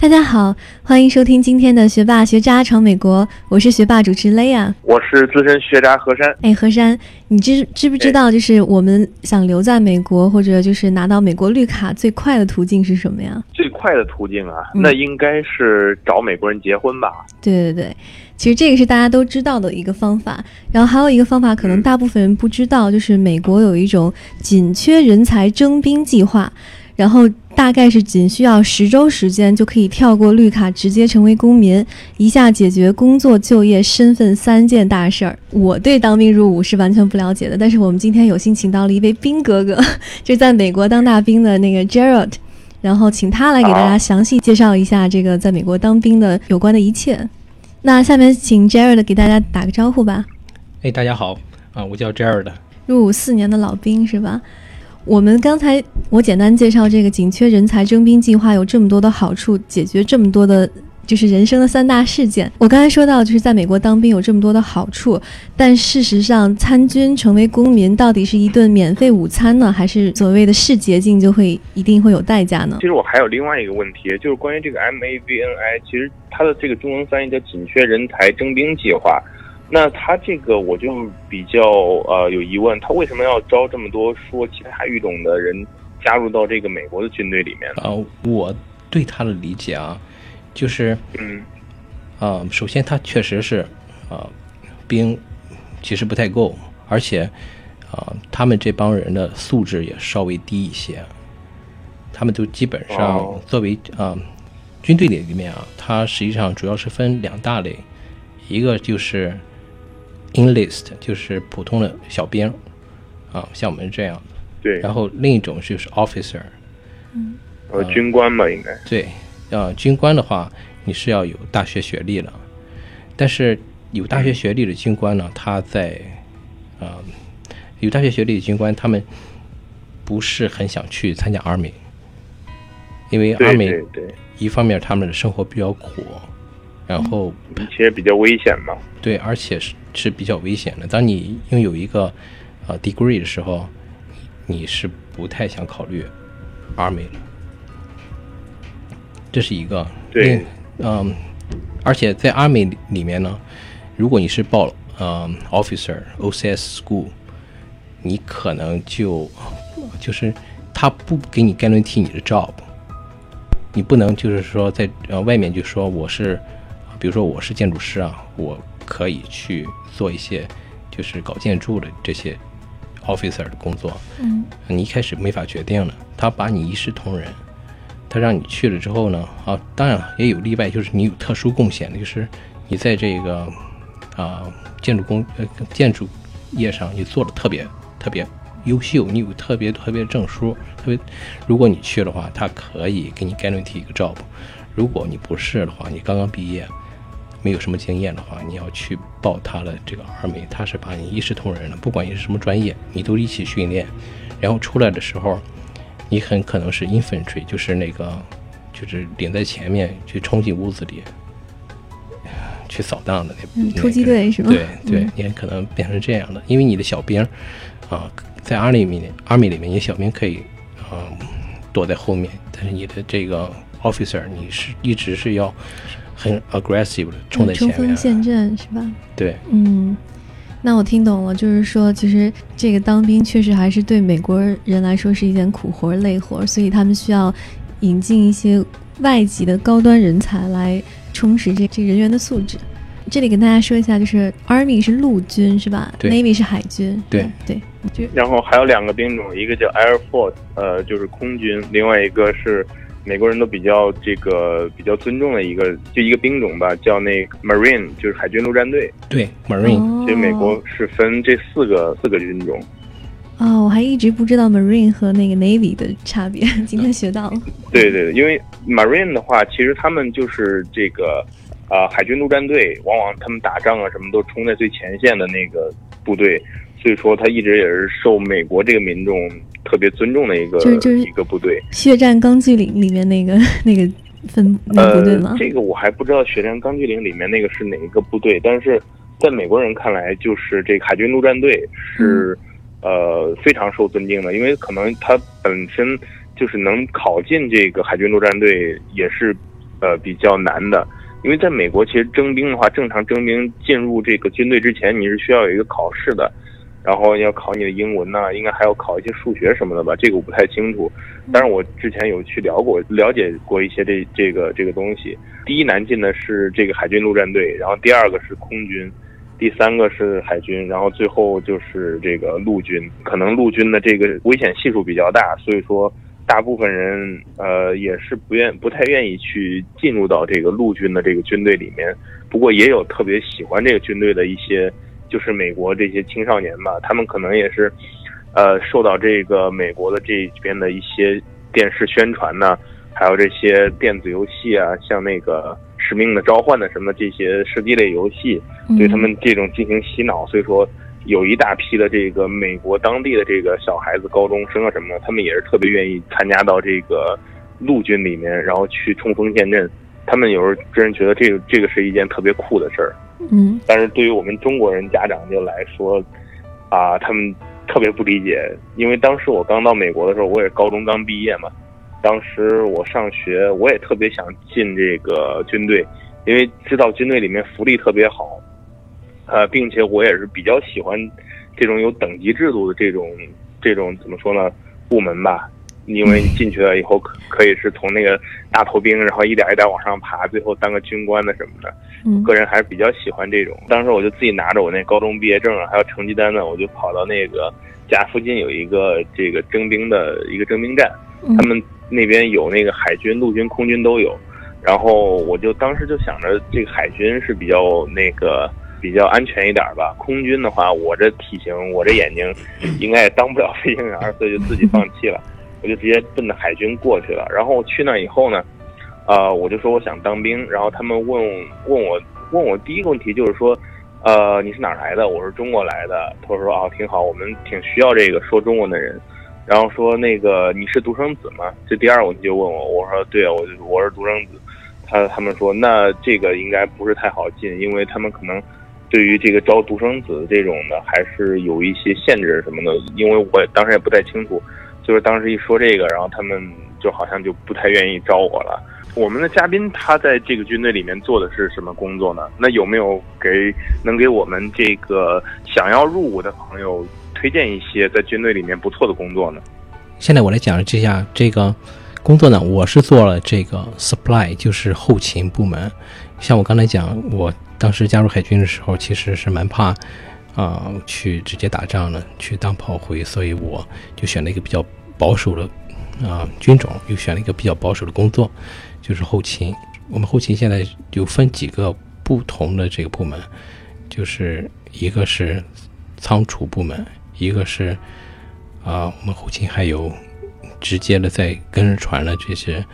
大家好，欢迎收听今天的学霸学渣闯美国，我是学霸主持 Lea，我是资深学渣何山。哎，何山，你知知不知道，就是我们想留在美国或者就是拿到美国绿卡最快的途径是什么呀？最快的途径啊，那应该是找美国人结婚吧？对对对，其实这个是大家都知道的一个方法。然后还有一个方法，可能大部分人不知道，就是美国有一种紧缺人才征兵计划。然后大概是仅需要十周时间就可以跳过绿卡，直接成为公民，一下解决工作、就业、身份三件大事儿。我对当兵入伍是完全不了解的，但是我们今天有幸请到了一位兵哥哥，就是在美国当大兵的那个 Gerald，然后请他来给大家详细介绍一下这个在美国当兵的有关的一切。那下面请 Gerald 给大家打个招呼吧。哎，大家好啊，我叫 Gerald，入伍四年的老兵是吧？我们刚才我简单介绍这个紧缺人才征兵计划有这么多的好处，解决这么多的，就是人生的三大事件。我刚才说到，就是在美国当兵有这么多的好处，但事实上参军成为公民到底是一顿免费午餐呢，还是所谓的是捷径就会一定会有代价呢？其实我还有另外一个问题，就是关于这个 M A V N I，其实它的这个中文翻译叫紧缺人才征兵计划。那他这个我就比较呃有疑问，他为什么要招这么多说其他语种的人加入到这个美国的军队里面呢？啊，我对他的理解啊，就是嗯，啊，首先他确实是啊兵其实不太够，而且啊他们这帮人的素质也稍微低一些，他们都基本上作为啊军队里里面啊，它实际上主要是分两大类，一个就是。Enlist 就是普通的小兵，啊，像我们这样的。对。然后另一种就是 officer，嗯，呃，军官嘛，应该。对，呃，军官的话，你是要有大学学历的，但是有大学学历的军官呢，他在，啊，有大学学历的军官，他们不是很想去参加 army，因为 army 一方面他们的生活比较苦。然后其实比较危险嘛，对，而且是是比较危险的。当你拥有一个呃 degree 的时候，你是不太想考虑 army 了。这是一个对，嗯，而且在 army 里面呢，如果你是报呃 officer OCS school，你可能就就是他不给你 guarantee 你的 job，你不能就是说在呃外面就说我是。比如说我是建筑师啊，我可以去做一些就是搞建筑的这些 officer 的工作。嗯，你一开始没法决定的，他把你一视同仁，他让你去了之后呢，啊，当然了也有例外，就是你有特殊贡献的，就是你在这个啊建筑工呃建筑业上你做的特别特别优秀，你有特别特别证书，特别如果你去的话，他可以给你 guarantee 一个 job。如果你不是的话，你刚刚毕业。没有什么经验的话，你要去报他的这个二美，他是把你一视同仁的，不管你是什么专业，你都一起训练，然后出来的时候，你很可能是 infantry，就是那个，就是领在前面去冲进屋子里，去扫荡的那突击队是吗？对对，你很可能变成这样的，因为你的小兵啊，在 army 里面，army 里面，你小兵可以啊躲在后面，但是你的这个 officer，你是一直是要。很 aggressive 的冲在前面，冲锋陷阵是吧？对，嗯，那我听懂了，就是说，其实这个当兵确实还是对美国人来说是一件苦活累活，所以他们需要引进一些外籍的高端人才来充实这这人员的素质。这里跟大家说一下，就是 Army 是陆军是吧？Navy 是海军。对对。然后还有两个兵种，一个叫 Air Force，呃，就是空军，另外一个是。美国人都比较这个比较尊重的一个就一个兵种吧，叫那 Marine，就是海军陆战队。对，Marine。其实美国是分这四个四个军种。哦，我还一直不知道 Marine 和那个 Navy 的差别，今天学到了。对对对，因为 Marine 的话，其实他们就是这个啊海军陆战队，往往他们打仗啊什么都冲在最前线的那个部队，所以说他一直也是受美国这个民众。特别尊重的一个就是就是一个部队，《血战钢锯岭》里面那个 那个分那部队吗？这个我还不知道，《血战钢锯岭》里面那个是哪一个部队，但是在美国人看来，就是这个海军陆战队是呃非常受尊敬的，因为可能他本身就是能考进这个海军陆战队，也是呃比较难的。因为在美国，其实征兵的话，正常征兵进入这个军队之前，你是需要有一个考试的，然后要考你的英文呐，应该还要考一些数学什么的吧？这个我不太清楚。但是我之前有去聊过，了解过一些这这个这个东西。第一难进的是这个海军陆战队，然后第二个是空军，第三个是海军，然后最后就是这个陆军。可能陆军的这个危险系数比较大，所以说。大部分人呃也是不愿不太愿意去进入到这个陆军的这个军队里面，不过也有特别喜欢这个军队的一些，就是美国这些青少年吧，他们可能也是，呃受到这个美国的这边的一些电视宣传呢，还有这些电子游戏啊，像那个《使命的召唤》的什么这些射击类游戏，对他们这种进行洗脑，所以说。有一大批的这个美国当地的这个小孩子、高中生啊什么的，他们也是特别愿意参加到这个陆军里面，然后去冲锋陷阵。他们有时候真是觉得这个这个是一件特别酷的事儿。嗯。但是对于我们中国人家长就来说，啊，他们特别不理解，因为当时我刚到美国的时候，我也高中刚毕业嘛。当时我上学，我也特别想进这个军队，因为知道军队里面福利特别好。呃，并且我也是比较喜欢这种有等级制度的这种这种怎么说呢部门吧，因为你进去了以后可可以是从那个大头兵，然后一点一点往上爬，最后当个军官的什么的。个人还是比较喜欢这种。当时我就自己拿着我那高中毕业证还有成绩单呢，我就跑到那个家附近有一个这个征兵的一个征兵站，他们那边有那个海军、陆军、空军都有。然后我就当时就想着，这个海军是比较那个。比较安全一点吧。空军的话，我这体型，我这眼睛，应该也当不了飞行员，所以就自己放弃了。我就直接奔着海军过去了。然后去那以后呢，呃，我就说我想当兵。然后他们问问我问我第一个问题就是说，呃，你是哪来的？我是中国来的。他说啊，挺好，我们挺需要这个说中文的人。然后说那个你是独生子吗？这第二个问题就问我，我说对啊，我我是独生子。他他们说那这个应该不是太好进，因为他们可能。对于这个招独生子这种的，还是有一些限制什么的，因为我当时也不太清楚，就是当时一说这个，然后他们就好像就不太愿意招我了。我们的嘉宾他在这个军队里面做的是什么工作呢？那有没有给能给我们这个想要入伍的朋友推荐一些在军队里面不错的工作呢？现在我来讲一下这个工作呢，我是做了这个 supply，就是后勤部门。像我刚才讲我。当时加入海军的时候，其实是蛮怕，啊，去直接打仗了，去当炮灰，所以我就选了一个比较保守的，啊，军种，又选了一个比较保守的工作，就是后勤。我们后勤现在就分几个不同的这个部门，就是一个是仓储部门，一个是啊，我们后勤还有直接的在跟着船的这些，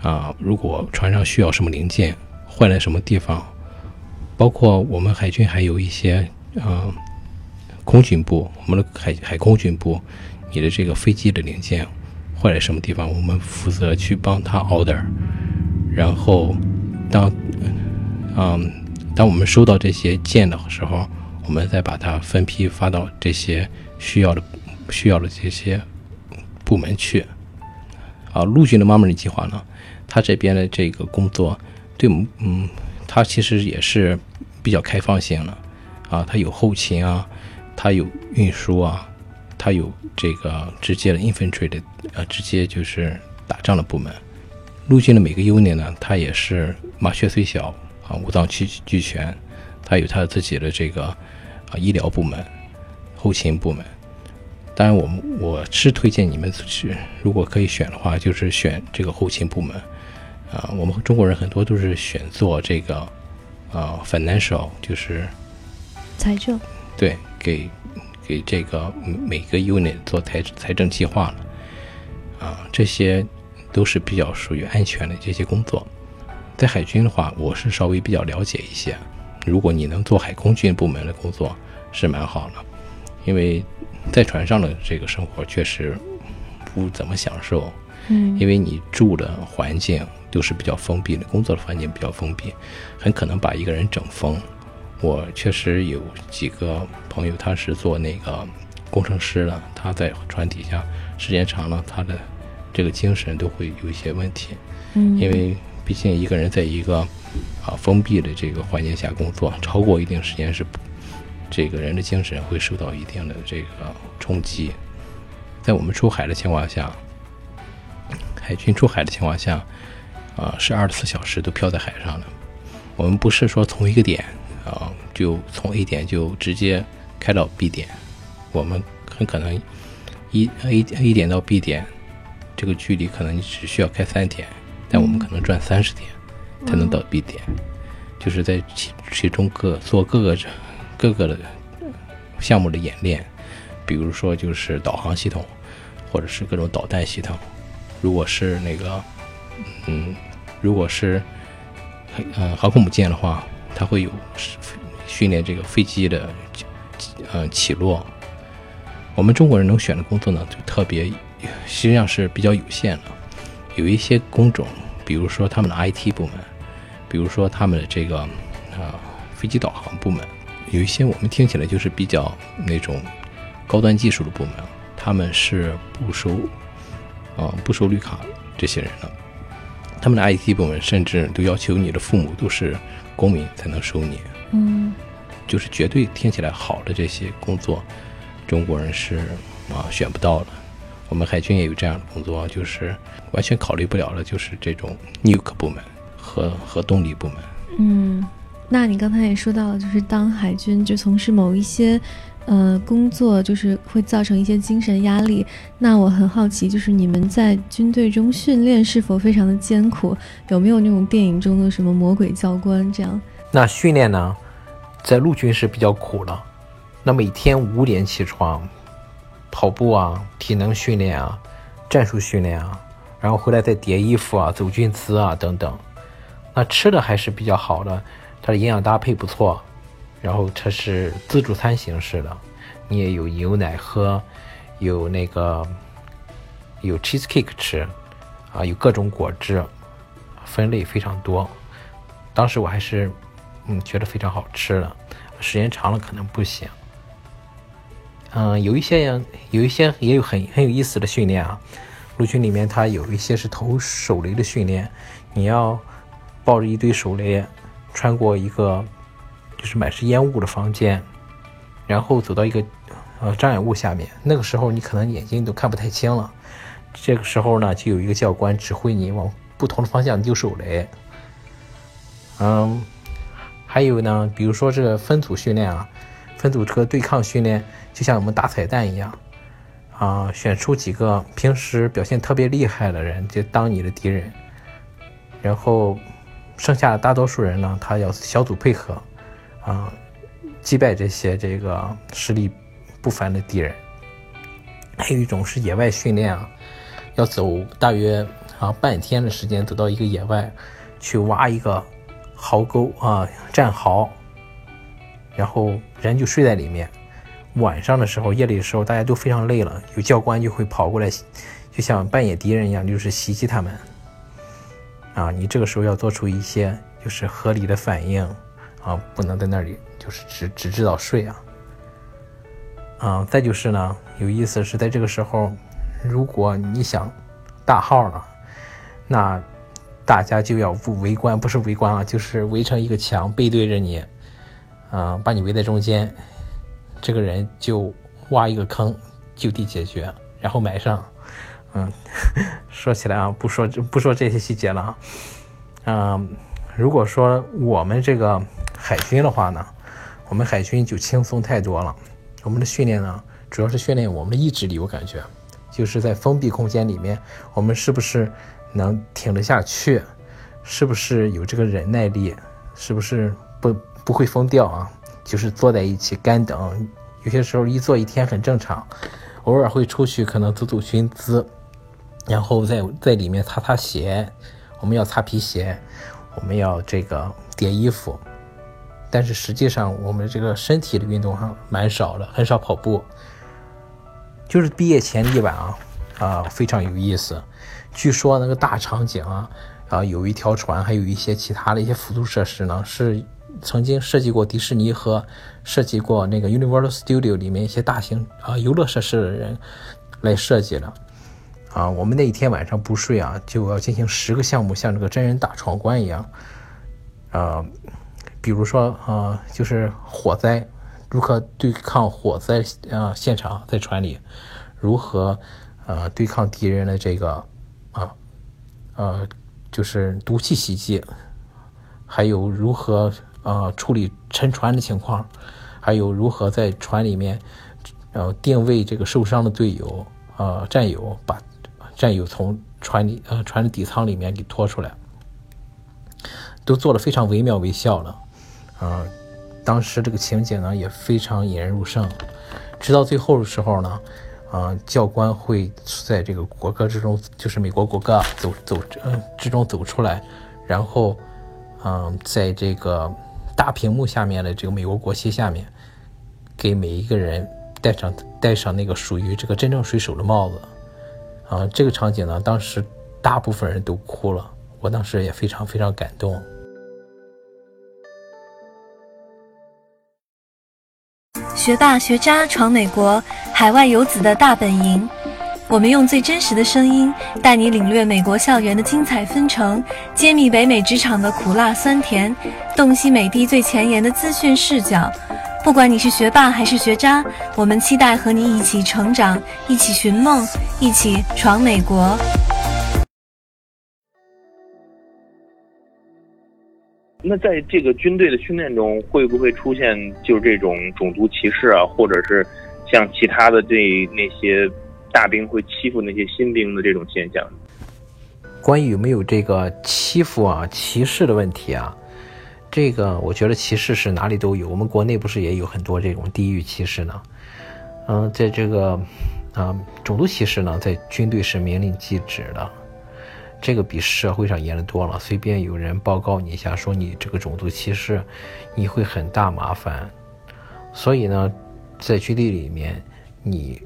啊，如果船上需要什么零件，坏了什么地方。包括我们海军还有一些啊，空军部，我们的海海空军部，你的这个飞机的零件坏在什么地方，我们负责去帮他 order。然后当嗯，当我们收到这些件的时候，我们再把它分批发到这些需要的需要的这些部门去。啊，陆军的 m 妈 y 计划呢，他这边的这个工作，对，嗯，他其实也是。比较开放性了，啊，它有后勤啊，它有运输啊，它有这个直接的 infantry 的，呃，直接就是打仗的部门。陆军的每个 unit 呢，它也是麻雀虽小啊，五脏俱俱全，它有它自己的这个啊医疗部门、后勤部门。当然，我们我是推荐你们去，如果可以选的话，就是选这个后勤部门。啊，我们中国人很多都是选做这个。啊，financial 就是财政，对，给给这个每个 unit 做财财政计划了，啊，这些都是比较属于安全的这些工作。在海军的话，我是稍微比较了解一些。如果你能做海空军部门的工作，是蛮好的，因为在船上的这个生活确实不怎么享受，嗯，因为你住的环境。都是比较封闭的，工作的环境比较封闭，很可能把一个人整疯。我确实有几个朋友，他是做那个工程师的，他在船底下时间长了，他的这个精神都会有一些问题。嗯，因为毕竟一个人在一个啊封闭的这个环境下工作，超过一定时间是这个人的精神会受到一定的这个冲击。在我们出海的情况下，海军出海的情况下，啊是二十四小时都漂在海上的。我们不是说从一个点啊就从 A 点就直接开到 B 点，我们很可能一 A A 点到 B 点这个距离可能你只需要开三天，但我们可能转三十天才能到 B 点，就是在其其中各做各个各个的项目的演练。比如说，就是导航系统，或者是各种导弹系统。如果是那个，嗯，如果是，嗯，航空母舰的话，它会有训练这个飞机的，呃，起落。我们中国人能选的工作呢，就特别，实际上是比较有限的。有一些工种，比如说他们的 IT 部门，比如说他们的这个啊飞机导航部门，有一些我们听起来就是比较那种。高端技术的部门，他们是不收，啊，不收绿卡这些人的。他们的 IT 部门甚至都要求你的父母都是公民才能收你。嗯，就是绝对听起来好的这些工作，中国人是啊选不到了。我们海军也有这样的工作，就是完全考虑不了的，就是这种 Nuke 部门和和动力部门。嗯，那你刚才也说到了，就是当海军就从事某一些。呃，工作就是会造成一些精神压力。那我很好奇，就是你们在军队中训练是否非常的艰苦？有没有那种电影中的什么魔鬼教官这样？那训练呢，在陆军是比较苦的。那每天五点起床，跑步啊，体能训练啊，战术训练啊，然后回来再叠衣服啊，走军姿啊等等。那吃的还是比较好的，它的营养搭配不错。然后它是自助餐形式的，你也有牛奶喝，有那个有 cheese cake 吃，啊，有各种果汁，分类非常多。当时我还是嗯觉得非常好吃的，时间长了可能不行。嗯，有一些人有一些也有很很有意思的训练啊，陆军里面它有一些是投手雷的训练，你要抱着一堆手雷穿过一个。就是满是烟雾的房间，然后走到一个呃障碍物下面，那个时候你可能眼睛都看不太清了。这个时候呢，就有一个教官指挥你往不同的方向丢手雷。嗯，还有呢，比如说这个分组训练啊，分组这个对抗训练，就像我们打彩蛋一样啊，选出几个平时表现特别厉害的人就当你的敌人，然后剩下的大多数人呢，他要小组配合。啊，击败这些这个实力不凡的敌人。还有一种是野外训练啊，要走大约啊半天的时间，走到一个野外去挖一个壕沟啊，战壕，然后人就睡在里面。晚上的时候，夜里的时候，大家都非常累了，有教官就会跑过来，就像扮演敌人一样，就是袭击他们。啊，你这个时候要做出一些就是合理的反应。啊，不能在那里就是只只知道睡啊，啊，再就是呢，有意思是在这个时候，如果你想大号了，那大家就要不围观，不是围观啊，就是围成一个墙，背对着你，啊，把你围在中间，这个人就挖一个坑，就地解决，然后埋上，嗯，说起来啊，不说不说这些细节了啊，嗯，如果说我们这个。海军的话呢，我们海军就轻松太多了。我们的训练呢，主要是训练我们的意志力。我感觉，就是在封闭空间里面，我们是不是能挺得下去？是不是有这个忍耐力？是不是不不会疯掉啊？就是坐在一起干等，有些时候一坐一天很正常。偶尔会出去，可能走走军姿，然后在在里面擦擦鞋。我们要擦皮鞋，我们要这个叠衣服。但是实际上，我们这个身体的运动哈蛮少的，很少跑步。就是毕业前一晚啊，啊非常有意思。据说那个大场景啊，啊有一条船，还有一些其他的一些辅助设施呢，是曾经设计过迪士尼和设计过那个 Universal Studio 里面一些大型啊游乐设施的人来设计的。啊，我们那一天晚上不睡啊，就要进行十个项目，像这个真人大闯关一样。呃，比如说啊，就是火灾，如何对抗火灾啊现场在船里，如何呃对抗敌人的这个啊呃就是毒气袭击，还有如何呃处理沉船的情况，还有如何在船里面呃定位这个受伤的队友呃战友把。战友从船里呃船的底舱里面给拖出来，都做的非常惟妙惟肖了，啊，当时这个情景呢也非常引人入胜，直到最后的时候呢，啊，教官会在这个国歌之中，就是美国国歌走走嗯之中走出来，然后，嗯，在这个大屏幕下面的这个美国国旗下面，给每一个人戴上戴上那个属于这个真正水手的帽子。啊，这个场景呢，当时大部分人都哭了，我当时也非常非常感动。学霸学渣闯美国，海外游子的大本营，我们用最真实的声音带你领略美国校园的精彩纷呈，揭秘北美职场的苦辣酸甜，洞悉美的最前沿的资讯视角。不管你是学霸还是学渣，我们期待和你一起成长，一起寻梦，一起闯美国。那在这个军队的训练中，会不会出现就是这种种族歧视啊，或者是像其他的这那些大兵会欺负那些新兵的这种现象？关于有没有这个欺负啊、歧视的问题啊？这个我觉得歧视是哪里都有，我们国内不是也有很多这种地域歧视呢？嗯，在这个啊种族歧视呢，在军队是明令禁止的，这个比社会上严的多了。随便有人报告你一下，说你这个种族歧视，你会很大麻烦。所以呢，在军队里面，你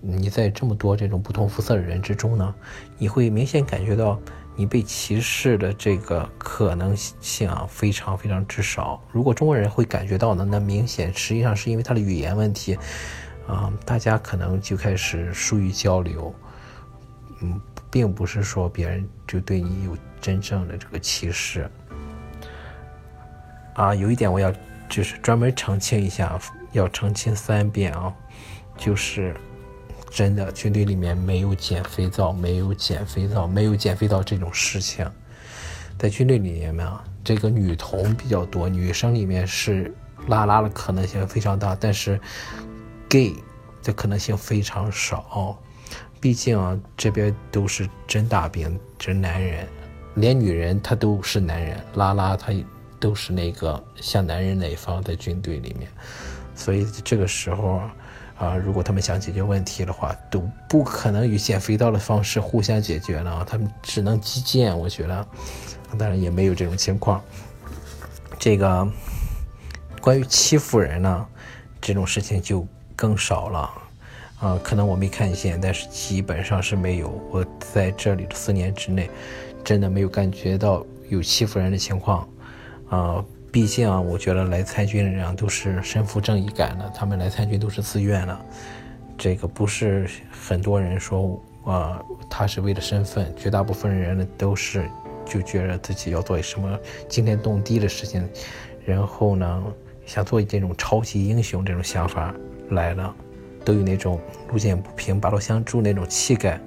你在这么多这种不同肤色的人之中呢，你会明显感觉到。你被歧视的这个可能性啊，非常非常之少。如果中国人会感觉到呢，那明显实际上是因为他的语言问题，啊，大家可能就开始疏于交流，嗯，并不是说别人就对你有真正的这个歧视。啊，有一点我要就是专门澄清一下，要澄清三遍啊，就是。真的，军队里面没有捡肥皂，没有捡肥皂，没有捡肥皂这种事情。在军队里面啊，这个女童比较多，女生里面是拉拉的可能性非常大，但是 gay 的可能性非常少。毕竟啊，这边都是真大兵，真男人，连女人他都是男人，拉拉他都是那个像男人那一方在军队里面，所以这个时候。啊如果他们想解决问题的话，都不可能以捡肥皂的方式互相解决了，他们只能击剑。我觉得，当然也没有这种情况。这个关于欺负人呢，这种事情就更少了。啊，可能我没看见，但是基本上是没有。我在这里的四年之内，真的没有感觉到有欺负人的情况。啊。毕竟啊，我觉得来参军的人都是身负正义感的，他们来参军都是自愿的，这个不是很多人说啊，他是为了身份，绝大部分人呢都是就觉得自己要做什么惊天动地的事情，然后呢想做这种超级英雄这种想法来了，都有那种路见不平拔刀相助那种气概，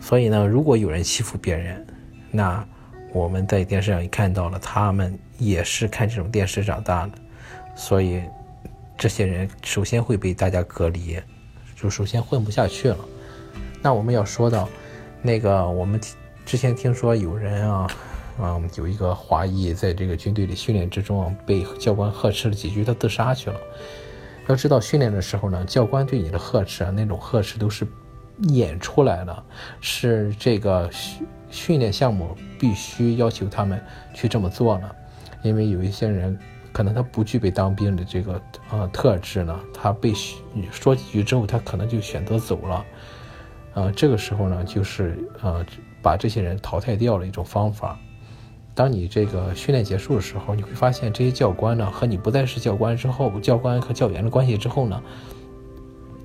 所以呢，如果有人欺负别人，那。我们在电视上也看到了，他们也是看这种电视长大的，所以这些人首先会被大家隔离，就首先混不下去了。那我们要说到那个，我们之前听说有人啊，嗯，有一个华裔在这个军队里训练之中啊被教官呵斥了几句，他自杀去了。要知道训练的时候呢，教官对你的呵斥啊，那种呵斥都是演出来的，是这个训。训练项目必须要求他们去这么做呢，因为有一些人可能他不具备当兵的这个呃特质呢，他被说几句之后，他可能就选择走了，呃，这个时候呢，就是呃把这些人淘汰掉了一种方法。当你这个训练结束的时候，你会发现这些教官呢和你不再是教官之后，教官和教员的关系之后呢，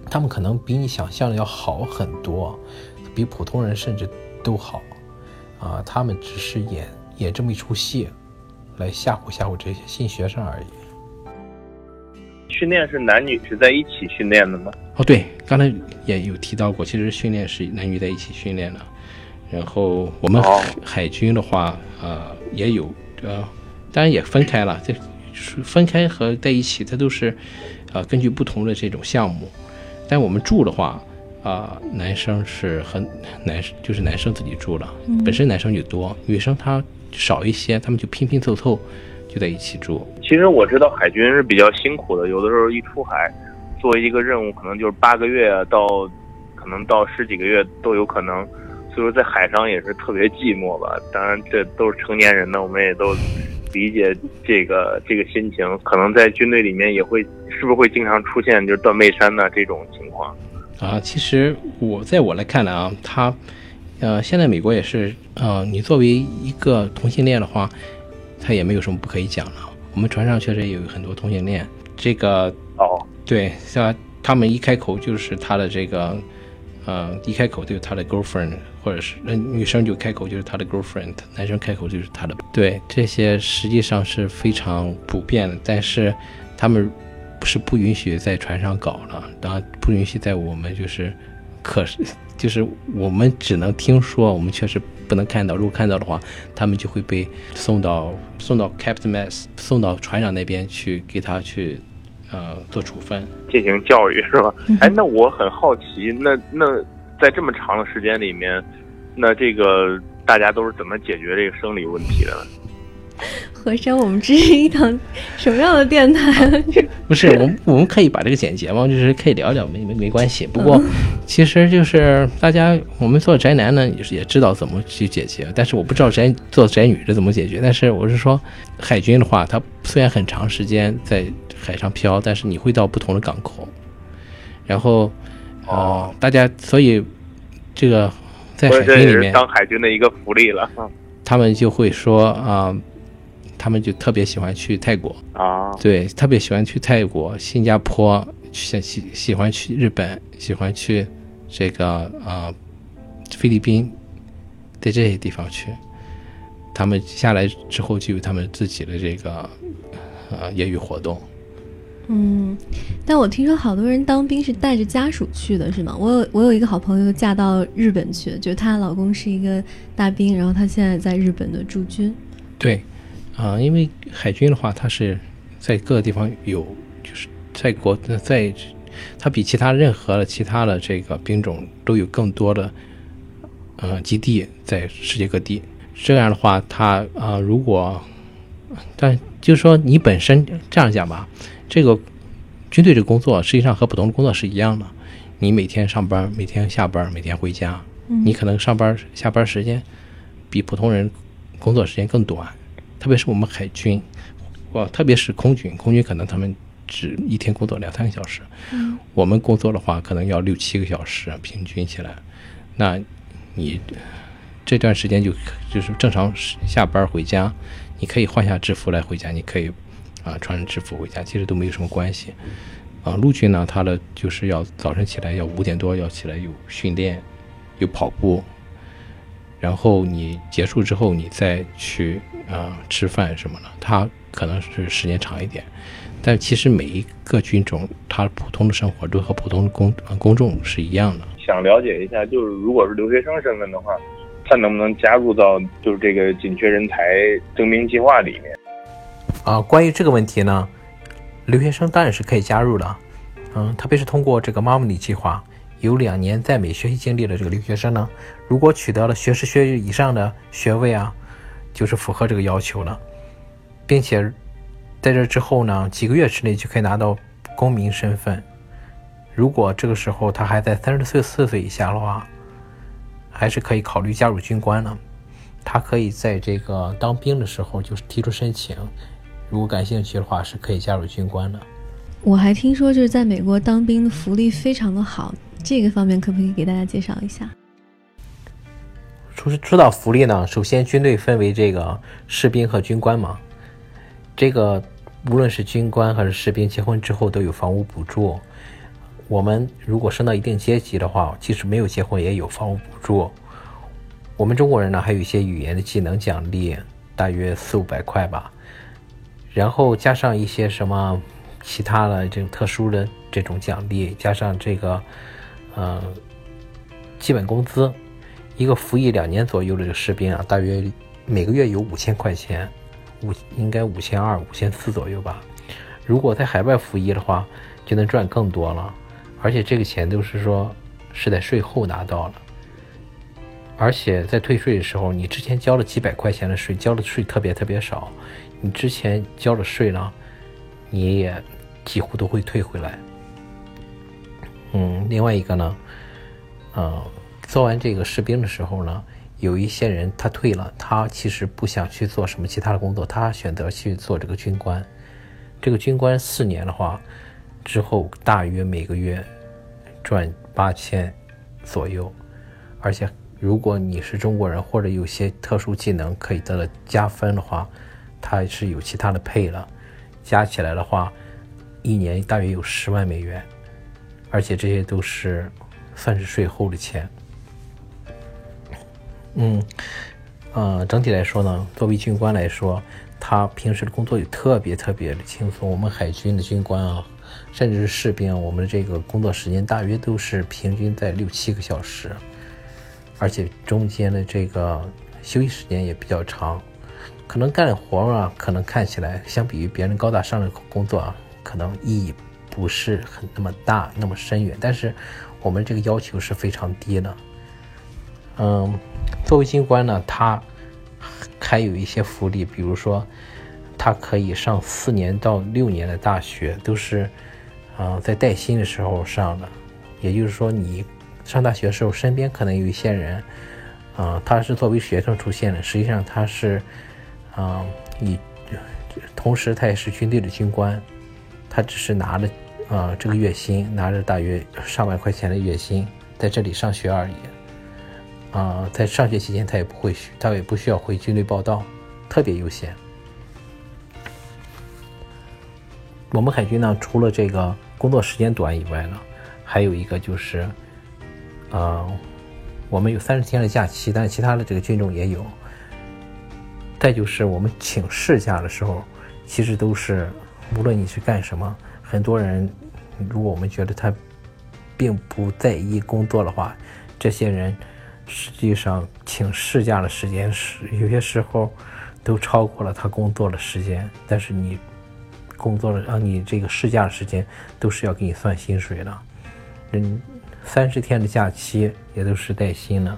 他们可能比你想象的要好很多。比普通人甚至都好，啊，他们只是演演这么一出戏，来吓唬吓唬这些新学生而已。训练是男女是在一起训练的吗？哦，对，刚才也有提到过，其实训练是男女在一起训练的。然后我们哦海军的话，呃，也有呃，当然也分开了，这是分开和在一起，它都是呃根据不同的这种项目。但我们住的话，啊、男生是很男就是男生自己住了，本身男生就多，女生她少一些，他们就拼拼凑凑就在一起住。其实我知道海军是比较辛苦的，有的时候一出海，做一个任务可能就是八个月到，可能到十几个月都有可能，所以说在海上也是特别寂寞吧。当然这都是成年人呢，我们也都理解这个 这个心情。可能在军队里面也会，是不是会经常出现就是断背山呐这种情况？啊，其实我在我来看来啊，他，呃，现在美国也是，呃，你作为一个同性恋的话，他也没有什么不可以讲的。我们船上确实也有很多同性恋，这个哦，对，像他们一开口就是他的这个，呃，一开口就是他的 girlfriend，或者是呃女生就开口就是他的 girlfriend，男生开口就是他的，对，这些实际上是非常普遍的，但是他们不是不允许在船上搞了，当然不允许在我们就是，可是就是我们只能听说，我们确实不能看到，如果看到的话，他们就会被送到送到 Captain Mess，送到船长那边去给他去，呃，做处分。进行教育是吧？哎，那我很好奇，那那在这么长的时间里面，那这个大家都是怎么解决这个生理问题的呢？和山，我们这是一档什么样的电台？不是，我们我们可以把这个简洁嘛，就是可以聊聊，没没没关系。不过，其实就是大家我们做宅男呢，也是也知道怎么去解决，但是我不知道宅做宅女是怎么解决。但是我是说，海军的话，它虽然很长时间在海上漂，但是你会到不同的港口，然后，呃，大家所以这个在海军里面，当海军的一个福利了他们就会说啊、他们就特别喜欢去泰国。啊。对，特别喜欢去泰国、新加坡，喜喜喜欢去日本，喜欢去这个啊、呃菲律宾，在这些地方去。他们下来之后就有他们自己的这个呃业余活动。嗯，但我听说好多人当兵是带着家属去的，是吗？我有我有一个好朋友嫁到日本去，就是她老公是一个大兵，然后她现在在日本的驻军。对，啊、因为海军的话，它是在各个地方有，就是在国在，它比其他任何的其他的这个兵种都有更多的呃基地在世界各地。这样的话，它啊、如果但就是说你本身这样讲吧，这个军队这个工作实际上和普通的工作是一样的，你每天上班，每天下班，每天回家，你可能上班下班时间比普通人工作时间更短，特别是我们海军，哇，特别是空军，空军可能他们只一天工作两三个小时，我们工作的话可能要六七个小时，平均起来，那你这段时间就就是正常下班回家，你可以换下制服来回家，你可以啊穿着制服回家，其实都没有什么关系。啊，陆军呢，他的就是要早晨起来要五点多要起来有训练，有跑步，然后你结束之后你再去啊、吃饭什么的，他可能是时间长一点，但其实每一个军种他普通的生活都和普通的公呃公众是一样的。想了解一下，就是如果是留学生身份的话，他能不能加入到就是这个紧缺人才征兵计划里面？啊，关于这个问题呢，留学生当然是可以加入的，嗯，特别是通过这个 Mommy 计划，有两年在美学习经历的这个留学生呢，如果取得了学士学位以上的学位啊，就是符合这个要求了，并且在这之后呢，几个月之内就可以拿到公民身份。如果这个时候他还在三十岁四岁以下的话，还是可以考虑加入军官的。他可以在这个当兵的时候就是提出申请，如果感兴趣的话，是可以加入军官的。我还听说就是在美国当兵的福利非常的好，这个方面可不可以给大家介绍一下？说说到福利呢，首先军队分为这个士兵和军官嘛。这个无论是军官还是士兵，结婚之后都有房屋补助，我们如果升到一定阶级的话，即使没有结婚也有房屋补助。我们中国人呢，还有一些语言的技能奖励，大约四五百块吧。然后加上一些什么其他的这种特殊的这种奖励，加上这个，呃，基本工资，一个服役两年左右的这个士兵啊，大约每个月有五千块钱，五应该五千二、五千四左右吧。如果在海外服役的话，就能赚更多了，而且这个钱都是说是在税后拿到了。而且在退税的时候，你之前交了几百块钱的税，交的税特别特别少，你之前交的税呢，你也几乎都会退回来。嗯，另外一个呢，嗯，做完这个士兵的时候呢，有一些人他退了，他其实不想去做什么其他的工作，他选择去做这个军官。这个军官四年的话，之后大约每个月赚八千左右，而且。如果你是中国人或者有些特殊技能可以得到加分的话，他是有其他的配了，加起来的话，一年大约有十万美元，而且这些都是算是税后的钱。嗯，呃，整体来说呢，作为军官来说，他平时的工作也特别特别的轻松。我们海军的军官啊，甚至是士兵，我们的这个工作时间大约都是平均在六七个小时。而且中间的这个休息时间也比较长，可能干活啊，可能看起来相比于别人高大上的工作啊，可能意义不是很那么大、那么深远。但是我们这个要求是非常低的。嗯，作为军官呢，他还有一些福利，比如说他可以上四年到六年的大学，都是啊在带薪的时候上的，也就是说你。上大学的时候，身边可能有一些人，啊，他是作为学生出现的，实际上他是，啊，你，同时他也是军队的军官，他只是拿着，啊，这个月薪，拿着大约上万块钱的月薪，在这里上学而已，啊，在上学期间他也不会，他也不需要回军队报道，特别悠闲。我们海军呢，除了这个工作时间短以外呢，还有一个就是。啊，我们有三十天的假期，但是其他的这个军种也有。再就是我们请事假的时候，其实都是无论你是干什么，很多人如果我们觉得他并不在意工作的话，这些人实际上请事假的时间是有些时候都超过了他工作的时间。但是你工作了啊，你这个事假的时间都是要给你算薪水的，嗯。三十天的假期也都是带薪的，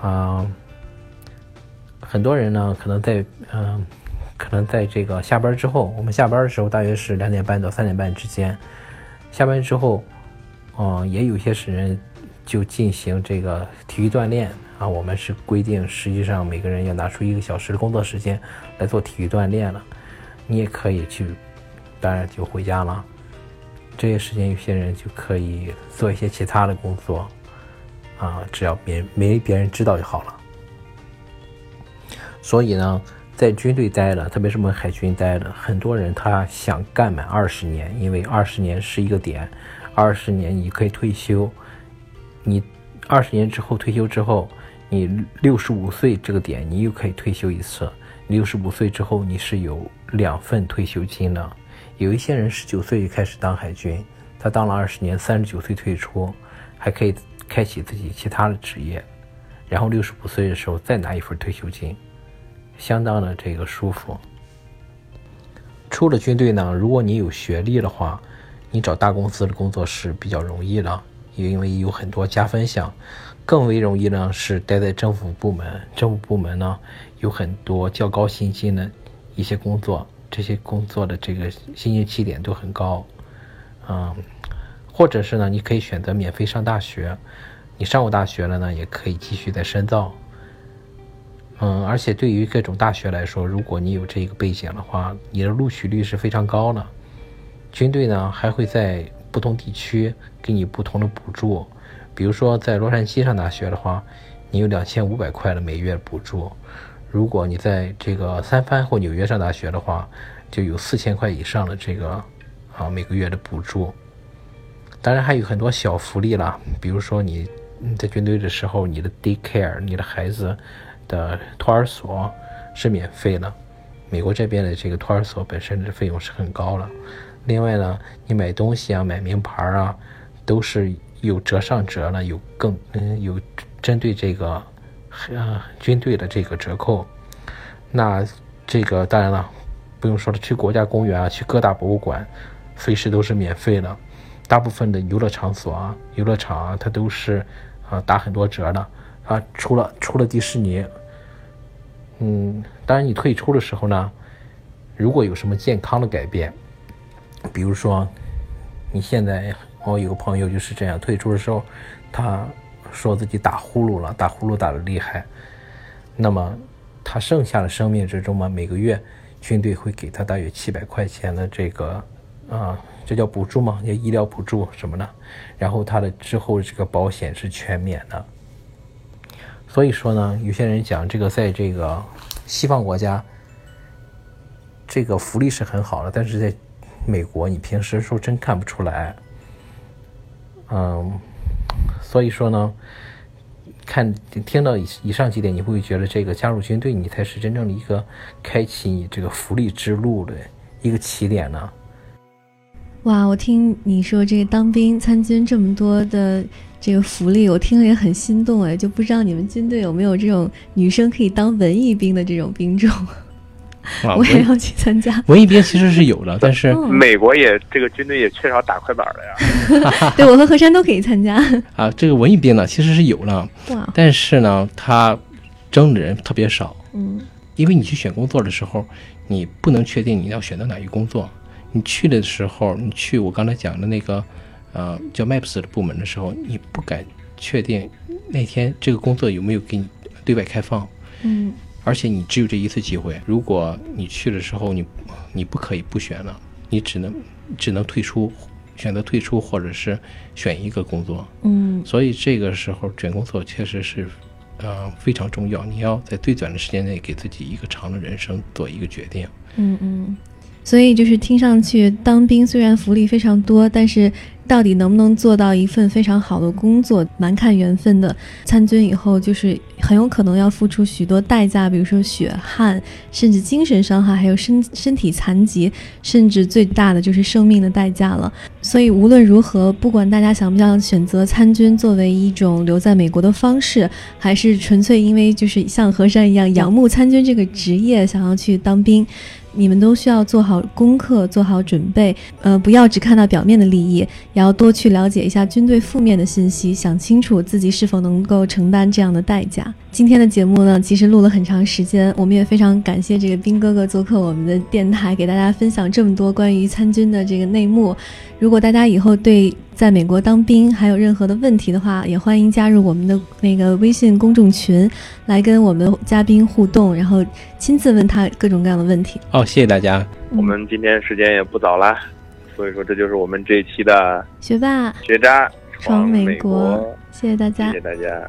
啊，很多人呢可能在嗯，可能在这个下班之后，我们下班的时候大约是两点半到三点半之间，下班之后，嗯，也有些是人就进行这个体育锻炼啊，我们是规定，实际上每个人要拿出一个小时的工作时间来做体育锻炼了，你也可以去，当然就回家了。这些时间，有些人就可以做一些其他的工作，啊，只要别没别人知道就好了。所以呢，在军队待了，特别是我们海军待了，很多人他想干满二十年，因为二十年是一个点，二十年你可以退休，你二十年之后退休之后，你六十五岁这个点，你又可以退休一次，六十五岁之后你是有两份退休金的。有一些人十九岁就开始当海军，他当了二十年，三十九岁退出，还可以开启自己其他的职业，然后六十五岁的时候再拿一份退休金，相当的这个舒服。出了军队呢，如果你有学历的话，你找大公司的工作是比较容易的，因为有很多加分项。更为容易呢是待在政府部门，政府部门呢有很多较高薪金的一些工作。这些工作的这个薪金起点都很高，嗯，或者是呢，你可以选择免费上大学，你上过大学了呢，也可以继续再深造，嗯，而且对于各种大学来说，如果你有这个背景的话，你的录取率是非常高的。军队呢还会在不同地区给你不同的补助，比如说在洛杉矶上大学的话，你有两千五百块的每月补助。如果你在这个三藩或纽约上大学的话，就有四千块以上的这个啊每个月的补助。当然还有很多小福利啦，比如说你你在军队的时候，你的 daycare，你的孩子的托儿所是免费的。美国这边的这个托儿所本身的费用是很高了。另外呢，你买东西啊，买名牌啊，都是有折上折了，有更嗯有针对这个呃军队的这个折扣。那这个当然了，不用说了，去国家公园啊，去各大博物馆，随时都是免费的。大部分的游乐场所啊，游乐场啊，它都是啊打很多折的啊。除了除了迪士尼，嗯，当然你退出的时候呢，如果有什么健康的改变，比如说你现在我有个朋友就是这样，退出的时候他说自己打呼噜了，打呼噜打的厉害，那么他剩下的生命之中嘛，每个月军队会给他大约七百块钱的这个啊。这叫补助吗？叫医疗补助什么的，然后他的之后这个保险是全免的。所以说呢，有些人讲这个在这个西方国家，这个福利是很好的，但是在美国你平时说真看不出来。嗯，所以说呢，看听到以以上几点，你会觉得这个加入军队，你才是真正的一个开启你这个福利之路的一个起点呢？哇，我听你说这个当兵参军这么多的这个福利，我听了也很心动哎，就不知道你们军队有没有这种女生可以当文艺兵的这种兵种？我也要去参加。文艺兵其实是有的，但是美国也这个军队也缺少打快板的呀。对，我和何山都可以参加。啊，这个文艺兵呢其实是有了，但是呢，他征的人特别少。嗯，因为你去选工作的时候，你不能确定你要选择哪一个工作。你去的时候，你去我刚才讲的那个，呃，叫 Maps 的部门的时候，你不敢确定那天这个工作有没有给你对外开放。嗯。而且你只有这一次机会，如果你去的时候你你不可以不选了，你只能只能退出，选择退出或者是选一个工作。嗯。所以这个时候选工作确实是，呃，非常重要。你要在最短的时间内给自己一个长的人生做一个决定。嗯嗯。所以就是听上去，当兵虽然福利非常多，但是到底能不能做到一份非常好的工作，蛮看缘分的。参军以后，就是很有可能要付出许多代价，比如说血汗，甚至精神伤害，还有身身体残疾，甚至最大的就是生命的代价了。所以无论如何，不管大家想不想选择参军作为一种留在美国的方式，还是纯粹因为就是像何山一样仰慕参军这个职业，想要去当兵。你们都需要做好功课，做好准备，呃，不要只看到表面的利益，也要多去了解一下军队负面的信息，想清楚自己是否能够承担这样的代价。今天的节目呢，其实录了很长时间，我们也非常感谢这个兵哥哥做客我们的电台，给大家分享这么多关于参军的这个内幕。如果大家以后对在美国当兵还有任何的问题的话，也欢迎加入我们的那个微信公众群，来跟我们嘉宾互动，然后亲自问他各种各样的问题。好，谢谢大家。我们今天时间也不早了，所以说这就是我们这一期的学霸学渣闯美国，谢谢大家，谢谢大家。